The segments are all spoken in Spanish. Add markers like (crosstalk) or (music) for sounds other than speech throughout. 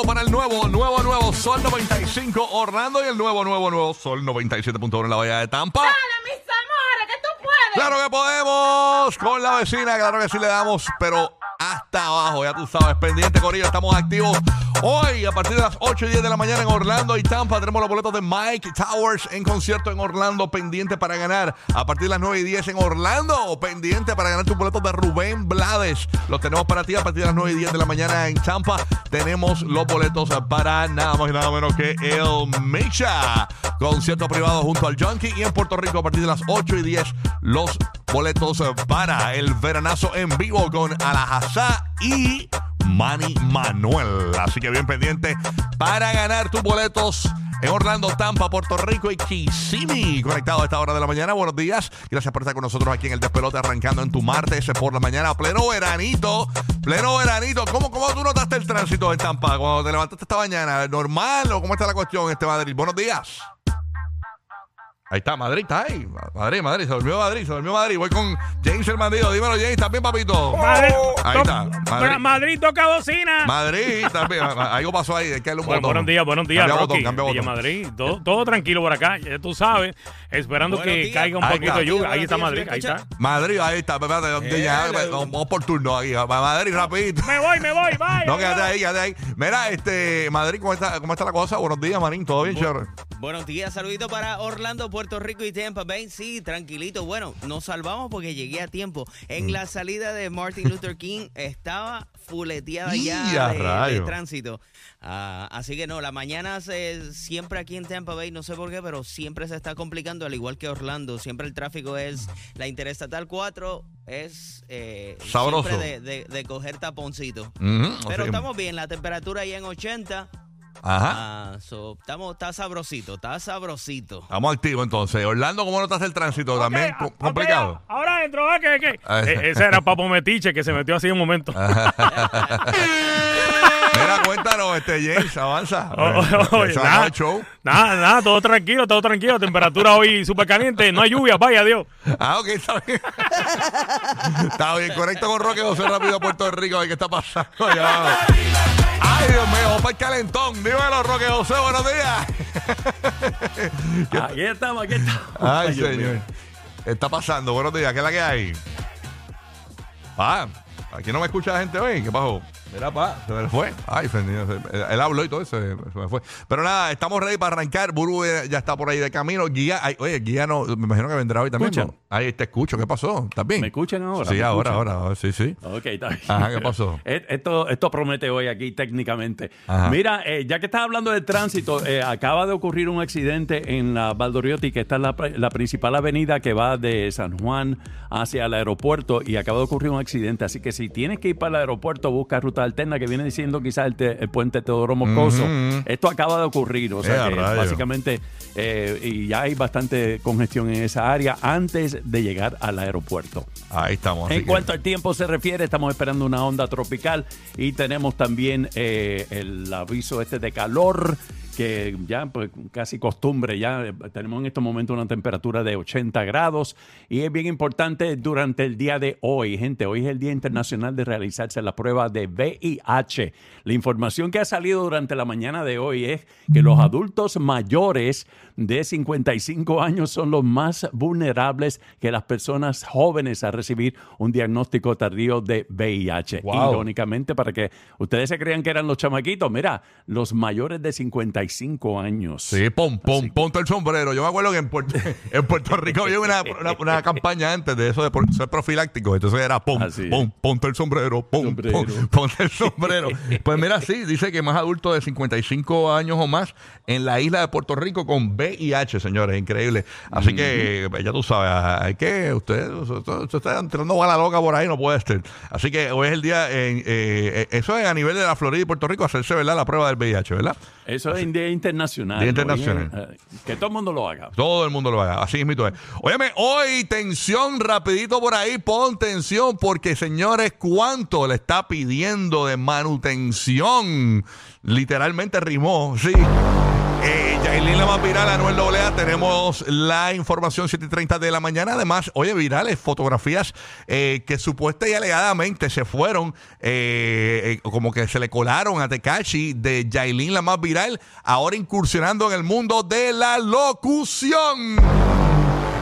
para el nuevo, nuevo, nuevo Sol 95 Orlando y el nuevo, nuevo, nuevo Sol 97.1 en la Bahía de Tampa. ¡Dale, mis amores, que tú puedes! ¡Claro que podemos! Con la vecina, claro que sí le damos, pero hasta abajo, ya tú sabes, pendiente, con Corillo, estamos activos hoy a partir de las 8 y 10 de la mañana en Orlando y Tampa. Tenemos los boletos de Mike Towers en concierto en Orlando, pendiente para ganar a partir de las 9 y 10 en Orlando, pendiente para ganar tus boletos de Rubén Blades. Los tenemos para ti a partir de las 9 y 10 de la mañana en Tampa. Tenemos los boletos para nada más y nada menos que el Misha. Concierto privado junto al Junkie y en Puerto Rico a partir de las 8 y 10 los boletos para el veranazo en vivo con Alajazá y Manny Manuel. Así que bien pendiente para ganar tus boletos en Orlando, Tampa, Puerto Rico y Kissimmee. Conectado a esta hora de la mañana. Buenos días. Gracias por estar con nosotros aquí en el Despelote, arrancando en tu martes por la mañana. Pleno veranito. Pleno veranito. ¿Cómo, ¿Cómo tú notaste el tránsito en Tampa cuando te levantaste esta mañana? ¿Normal o cómo está la cuestión este Madrid? Buenos días. Ahí está, Madrid está ahí. Madrid, Madrid, se durmió Madrid, se durmió Madrid. Voy con James el bandido. Dímelo, James, ¿estás papito? Madrid, Ahí está, Madrid. Madrid. toca bocina. Madrid también. Algo pasó ahí. Hay que darle un Bueno, botón. buenos días, buenos días, Cambia Rocky. botón, cambia Villa botón. Madrid, todo, todo tranquilo por acá, ya tú sabes, esperando Buenos que días. caiga un Ahí poquito está. de lluvia. Ahí está Madrid, ¿me ahí está. Madrid, ahí está. espérate, Eh, Vamos por turno aquí. Madrid, rapidito. Me voy, me voy, (laughs) bye. No, quédate ahí, quédate ahí. Mira, este, Madrid, ¿cómo está, cómo está la cosa? Buenos días, Marín. ¿Todo bien, chévere? Buenos días, saludito para Orlando, Puerto Rico y Tampa Bay. Sí, tranquilito. Bueno, nos salvamos porque llegué a tiempo. En Mm. la salida de Martin Luther King estaba fuleteada ¡Y ya de, de tránsito. Ah, así que no, la mañana se, siempre aquí en Tampa Bay, no sé por qué, pero siempre se está complicando, al igual que Orlando. Siempre el tráfico es la Interestatal 4, es eh, Sabroso. siempre de, de- de coger taponcito. Pero estamos bien, la temperatura ya en 80. Ajá. Ah, so, estamos, está sabrosito, está sabrosito. Estamos activos entonces. Orlando, ¿cómo notaste el tránsito? También ah, co- complicado. ahora entro, ¿va? ¿qué, qué? Ah. (laughs) Ese era Papo Metiche que se metió así un momento. (laughs) Este James, avanza. (laughs) Nada. el show. Nada, nada, todo tranquilo, todo tranquilo. Temperatura hoy súper caliente, no hay lluvia, vaya Dios. Ah, ok, está bien. (laughs) está bien, conecto con Roque José rápido a Puerto Rico, a ver qué está pasando allá. Ay, Dios mío, vamos para el calentón. Dímelo, Roque José, buenos días. Aquí estamos, aquí estamos. Ay, señor. mío. ¿Qué está pasando? Buenos días, ¿qué es la que hay? Ah, aquí no me escucha la gente hoy. ¿Qué pasó? Mira, pa, se me fue. Ay, Fernando, él habló y todo eso, se, se me fue. Pero nada, estamos ready para arrancar. Buru eh, ya está por ahí de camino. Guía, ay, oye, Guía no, me imagino que vendrá hoy también. ¿Escuchan? ¿no? Ahí te escucho, ¿qué pasó? ¿Estás bien? ¿Me escuchan ahora? Sí, ¿Me ahora, escuchan? ahora, sí, sí. Ok, está bien. Ajá, ¿qué pasó? (laughs) Et- Esto, esto promete hoy aquí técnicamente. Ajá. Mira, eh, ya que estás hablando de tránsito, eh, acaba de ocurrir un accidente en la Valdoriotti, que está en la, la principal avenida que va de San Juan hacia el aeropuerto, y acaba de ocurrir un accidente. Así que si tienes que ir para el aeropuerto, busca ruta alterna, que viene diciendo quizás el, te- el puente Teodoro Moscoso. Esto acaba de ocurrir, o sea que básicamente, eh, y ya hay bastante congestión en esa área antes de llegar al aeropuerto. Ahí estamos. En que- cuanto al tiempo se refiere, estamos esperando una onda tropical y tenemos también eh, el aviso este de calor que ya pues casi costumbre, ya eh, tenemos en estos momentos una temperatura de 80 grados y es bien importante durante el día de hoy, gente, hoy es el Día Internacional de realizarse la prueba de VIH. La información que ha salido durante la mañana de hoy es que los adultos mayores de 55 años son los más vulnerables que las personas jóvenes a recibir un diagnóstico tardío de VIH. Wow. Irónicamente, para que ustedes se crean que eran los chamaquitos, mira, los mayores de 55 65 años. Sí, pon, pon, ponte el sombrero. Yo me acuerdo que en Puerto, (laughs) en Puerto Rico había una, (laughs) una, una campaña antes de eso de por- ser profiláctico. Entonces era pon, pon, ponte el sombrero, pon, Sombrero. pon, (laughs) ponte el sombrero. pues mira, sí, dice que más adultos de 55 años o más en la isla de Puerto Rico con VIH, señores, increíble. Así que pues, ya tú sabes, hay que, usted, usted, está entrando bala loca por ahí, no puede ser. Así que hoy es el día, en, eh, eh, eso es a nivel de la Florida y Puerto Rico, hacerse, ¿verdad? La prueba del VIH, ¿verdad? Eso es Día Internacional. Día internacional. Oye, eh, que todo el mundo lo haga. Todo el mundo lo haga. Así mismo es. Óyeme, hoy tensión rapidito por ahí. Pon tensión porque, señores, ¿cuánto le está pidiendo de manutención? Literalmente rimó, sí. Eh, Yailin la más viral, Anuel Doblea, tenemos la información 7 y 30 de la mañana. Además, oye, virales, fotografías eh, que supuesta y alegadamente se fueron, eh, eh, como que se le colaron a Tekashi de Yailin la más viral, ahora incursionando en el mundo de la locución.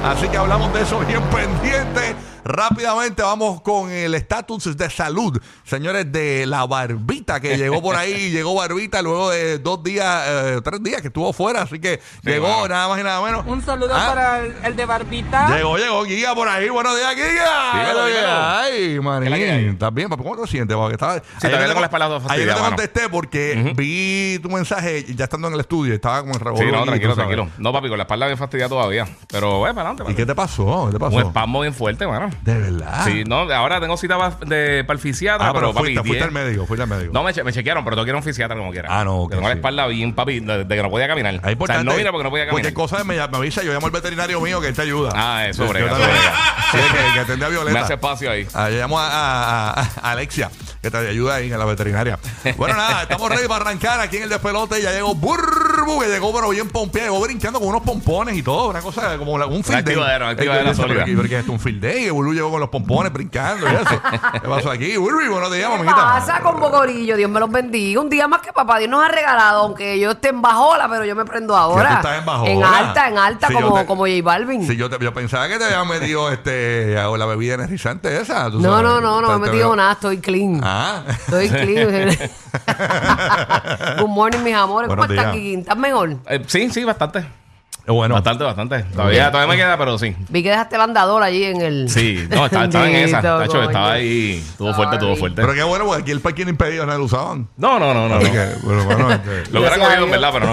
Así que hablamos de eso bien pendiente. Rápidamente vamos con el estatus de salud, señores, de la barbita que llegó por ahí. (laughs) llegó barbita luego de dos días, eh, tres días que estuvo fuera. Así que llegó wow. nada más y nada menos. Un saludo Ah, para el, el de Barbita. Llegó, llegó Giga por ahí. Buenos días, Giga. Dímelo, Ay, manín. ¿Estás bien, papi? ¿Cómo te sientes? Porque estaba, ayer todavía no te- tengo la espalda toda Ayer no te contesté porque vi tu mensaje ya estando en el estudio. Estaba como en Sí, no, tranquilo, tranquilo. No, papi, con la espalda bien fastidiada todavía. Pero, bueno, para adelante. ¿Y qué te pasó? ¿Qué te pasó? Un espasmo bien fuerte, mano. De verdad. Sí, no, ahora tengo cita pa- de, para el fisiatra, Ah, pero, pero, papi, fuiste, al médico, fuiste al médico. No, me, che- me chequearon, pero tengo que ir a un fisiatra como quiera. Ah, no, ok, Tengo la sí. espalda bien, papi, de, de que no podía caminar. Es o sea, importante. no vine porque no podía Cualquier caminar. cosa me, me avisa, yo llamo al veterinario mío que él te ayuda. Ah, eso, Yo- brega, eso, también. brega. Sí, que, que atende a Violeta. Me hace espacio ahí. Ah, yo llamo a, a- a- a Alexia, que te ayuda ahí en la veterinaria. Bueno, nada, estamos ready para arrancar aquí en el despelote. Ya llegó Burbu, que llegó pero bien pompeado, llegó brincando con unos pompones y todo, una cosa como la- un field day. activadera, una activadera Eh, pero es un field day, Burbu llegó con los pompones brincando y eso. ¿Qué pasó aquí? Burbu, buenos días, ¿Qué mamita. pasa con Bocorillo? Dios me los bendiga. Un día más que papá Dios nos ha regalado, aunque yo esté en bajola, pero yo me prendo ahora. tú estás en bajola. En alta, en alta, Sí, yo como, te- como J Balvin. Si yo, te- yo pensaba que te habían metido este, la bebida energizante esa. tú no, sabes. no, no, no me he te metido veo- nada, estoy clean. Ah. Estoy (laughs) clean. (laughs) Good morning, mis amores. ¿Cómo Buenos estás, días. ¿Estás mejor? Eh, sí, sí, bastante. Bueno, Bastante, bastante. Todavía, todavía me queda, pero sí. Vi que dejaste bandador allí en el. Sí, no, estaba, estaba en (laughs) esa. Bendito, Tacho, coño. estaba ahí. Estuvo fuerte, estuvo fuerte. pero qué bueno, porque aquí el parking impedido no lo usaban. No, no, no, no. Así no. que, bueno, bueno, (laughs) este, Lo hubiera Gracias a cogido en Dios. verdad, pero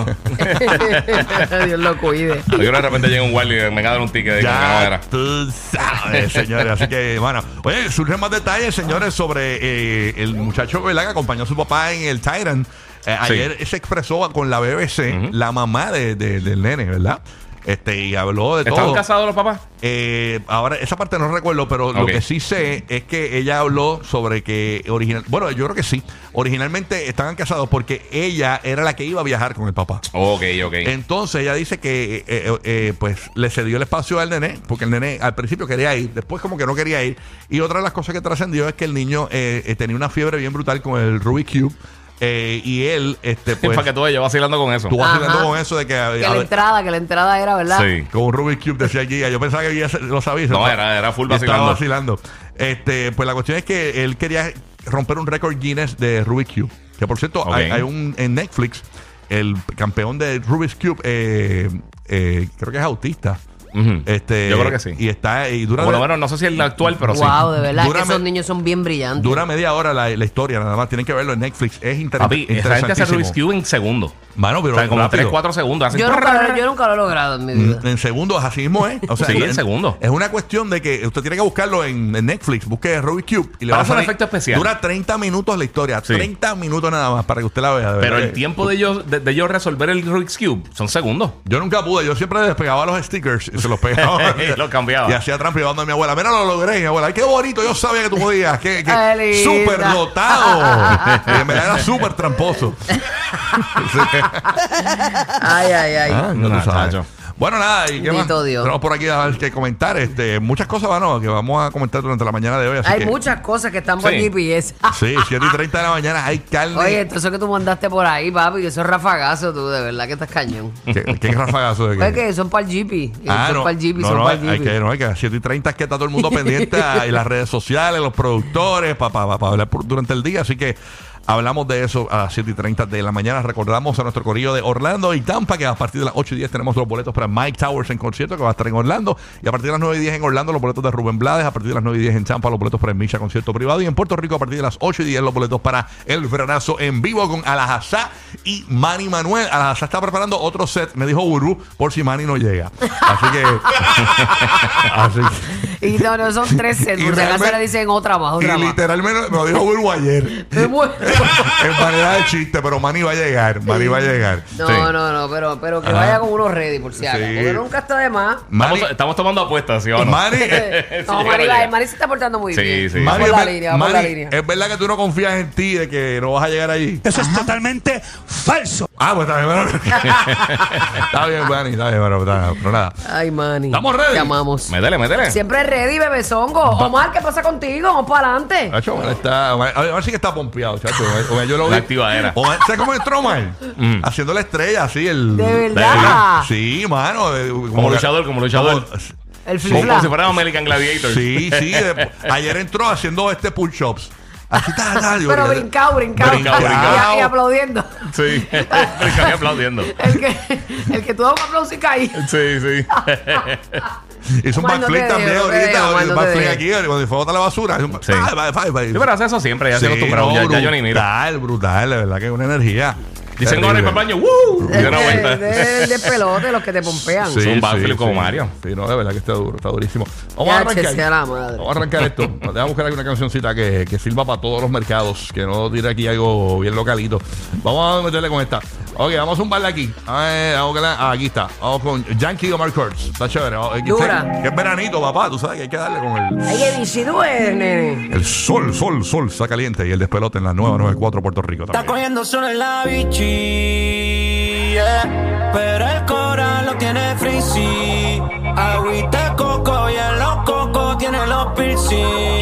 no. (laughs) Dios lo cuide. Yo de repente llega un guardia y me gana un ticket de ya era. tú sabes, señores. Así que, bueno, oye, surgen más detalles, señores, sobre eh, el muchacho ¿verdad? que acompañó a su papá en el Tyrant. Eh, Sí. ayer se expresó con la BBC, la mamá de- de- del nene, ¿verdad? Este, y habló de ¿Estaban todo. casados los papás? Eh, ahora, esa parte no recuerdo, pero lo que sí sé es que ella habló sobre que original, bueno, yo creo que sí. Originalmente estaban casados porque ella era la que iba a viajar con el papá. Ok, ok. Entonces ella dice que eh, eh, pues le cedió el espacio al nene, porque el nene al principio quería ir, después como que no quería ir. Y otra de las cosas que trascendió es que el niño tenía una fiebre bien brutal con el Rubik's Cube. Eh, y él, este, pues, (laughs) Para que tú vayas vacilando con eso. estuvo vacilando Ajá. con eso de que, Que la ver, entrada, que la entrada era, ¿verdad? Sí. con un Rubik's Cube decía Giga. Yo pensaba que se- lo sabía. No, era- era full y estaba vacilando. vacilando. Este, pues la cuestión es que él quería romper un récord Guinness de Rubik's Cube. Que por cierto, hay, hay un en Netflix, el campeón de Rubik's Cube, eh, eh, creo que es autista. Ujú. Este, Yo creo que sí. Y está, y dura, Por lo menos, no sé si el actual, pero sí. Wow, de verdad Dura que esos niños son bien brillantes. dura media hora la, la historia, nada más. Tienen que verlo en Netflix. Es inter Papi, esa gente hace. Rubik's Cube en segundo. Mano, pero O sea, como rápido. 3, 4 segundos. Yo, nunca, yo nunca lo he logrado en mi vida. Mm, En segundos, así mismo es. O sea, Sí, en segundos. Es una cuestión de que usted tiene que buscarlo en, en Netflix. Busque Rubik's Cube. Y le va a un salir- efecto especial. Dura 30 minutos la historia. Sí. 30 minutos nada más para que usted la vea. de Pero verdad el que- tiempo de ellos, de, de ellos resolver el Rubik's Cube son segundos. Yo nunca pude. Yo siempre despegaba los stickers se los pegaba. Los cambiaba. Y hacía trampa llevando a mi abuela. Mira, lo logré, mi abuela. Ay, qué bonito. Yo sabía que tú podías. Qué, qué súper dotado. y (laughs) en verdad era súper tramposo. Ay, ay, ay. Ah, no Nah, tú sabes. chacho. Bueno, nada, y qué más. Bendito Dios. Tenemos por aquí a ver qué comentar. Este, muchas cosas, mano, que vamos a comentar durante la mañana de hoy. Así Hay que, muchas cosas que están por Sí. GPS. (laughs) Sí, 7 y 30 de la mañana hay carne. Oye, eso que tú mandaste por ahí, papi, que eso es rafagazo, tú, de verdad que estás cañón. (laughs) ¿Qué, qué rafagazo de Es que son para el Jeepy. Ah, son no, para el Jeepy, no, son no, para el hay Jeepy. que, no, hay que a 7 y 30 es que está todo el mundo pendiente (laughs) a- y las redes sociales, los productores, para hablar por- durante el día. Así que Hablamos de eso a las 7 y 30 de la mañana. Recordamos a nuestro corillo de Orlando y Tampa que a partir de las 8 y 10 tenemos los boletos para Mike Towers en concierto que va a estar en Orlando. Y a partir de las 9 y 10 en Orlando los boletos de Rubén Blades. A partir de las 9 y 10 en Tampa los boletos para el Misha concierto privado. Y en Puerto Rico a partir de las 8 y 10 los boletos para el veranazo en vivo con Alajazá y Manny Manuel. Alajazá está preparando otro set, me dijo Uru, por si Manny no llega. Así que... (laughs) así que- Y no, no, son tres sets. Y acaso le dicen otra más, y otra más. literalmente me lo dijo Uru ayer. (laughs) Me muero. (laughs) en manera de chiste, pero Manny va a llegar. Manny va a llegar. No, Sí. no, no, pero, pero que Ajá. vaya con uno ready, por si acaso. Sí. Porque nunca está de más. Manny, Estamos, estamos tomando apuestas, ¿sí o no? Manny, (laughs) no, Mari, no va-. Mari se está portando muy Sí, bien. sí. Manny, Vamos por es la ver- línea, por la Manny, línea. es verdad que tú no confías en ti de que no vas a llegar allí. Eso es totalmente falso. Ah, pues está bien, bueno. está bien, Manny, está bien, bueno, está- pero nada. Ay, Manny. ¿Estamos ready? Te amamos. Métele, métele. Siempre ready, bebezongo. Omar, ¿qué pasa contigo? Vamos para adelante. Chacho, Omar está, Omar, a ver, Omar sí que está pompeado, chacho. Omar- yo lo vi. La activadera. Omar, ¿Sabes cómo entró Omar? Haciendo la estrella, así, el... De verdad. Sí, mano. eh, Como luchador, como luchador. El Como, como si fuera American Gladiator. Sí, sí. (laughs) de- ayer entró haciendo este push-ups. Así está, tal. yo- Pero brincado, brincado. Brincado, Y- brincado. Y, aplaudiendo. Sí. (laughs) Brincaba aplaudiendo. El que, el que tú das un aplauso y caí. Sí, sí. (laughs) Hizo un backflip también ahorita. un backflip aquí, cuando fue a botar la basura. Sí. Pero hace eso siempre, ya se acostumbrado. no, ya, ya yo ni miro. Brutal, brutal, de verdad que es una energía. Dicen ahora para el baño, ¡Woo! De, vuelta. de, de pelote, los que te pompean. Sí. un backflip como Mario. Sí, no, de verdad que está duro, está durísimo. Vamos a arrancar. la madre. Vamos a arrancar esto. (laughs) Déjame buscar aquí una cancioncita que, que sirva para todos los mercados, que no tire aquí algo bien localito. Vamos a meterle con esta. Ok, vamos a zumbarle aquí. A ver, vamos a ah, aquí está. Vamos con Yankee Omar Kurtz. Está chévere. Vamos, que- Dura. Que es veranito, papá. Tú sabes que hay que darle con el, Ay, es, nene. el sol, sol, sol. Está caliente y el despelote en la nueva 94 Puerto Rico Está también. cogiendo solo en la bichi, pero el coral lo tiene frizzy. Agüita coco y en los cocos tiene los piercing.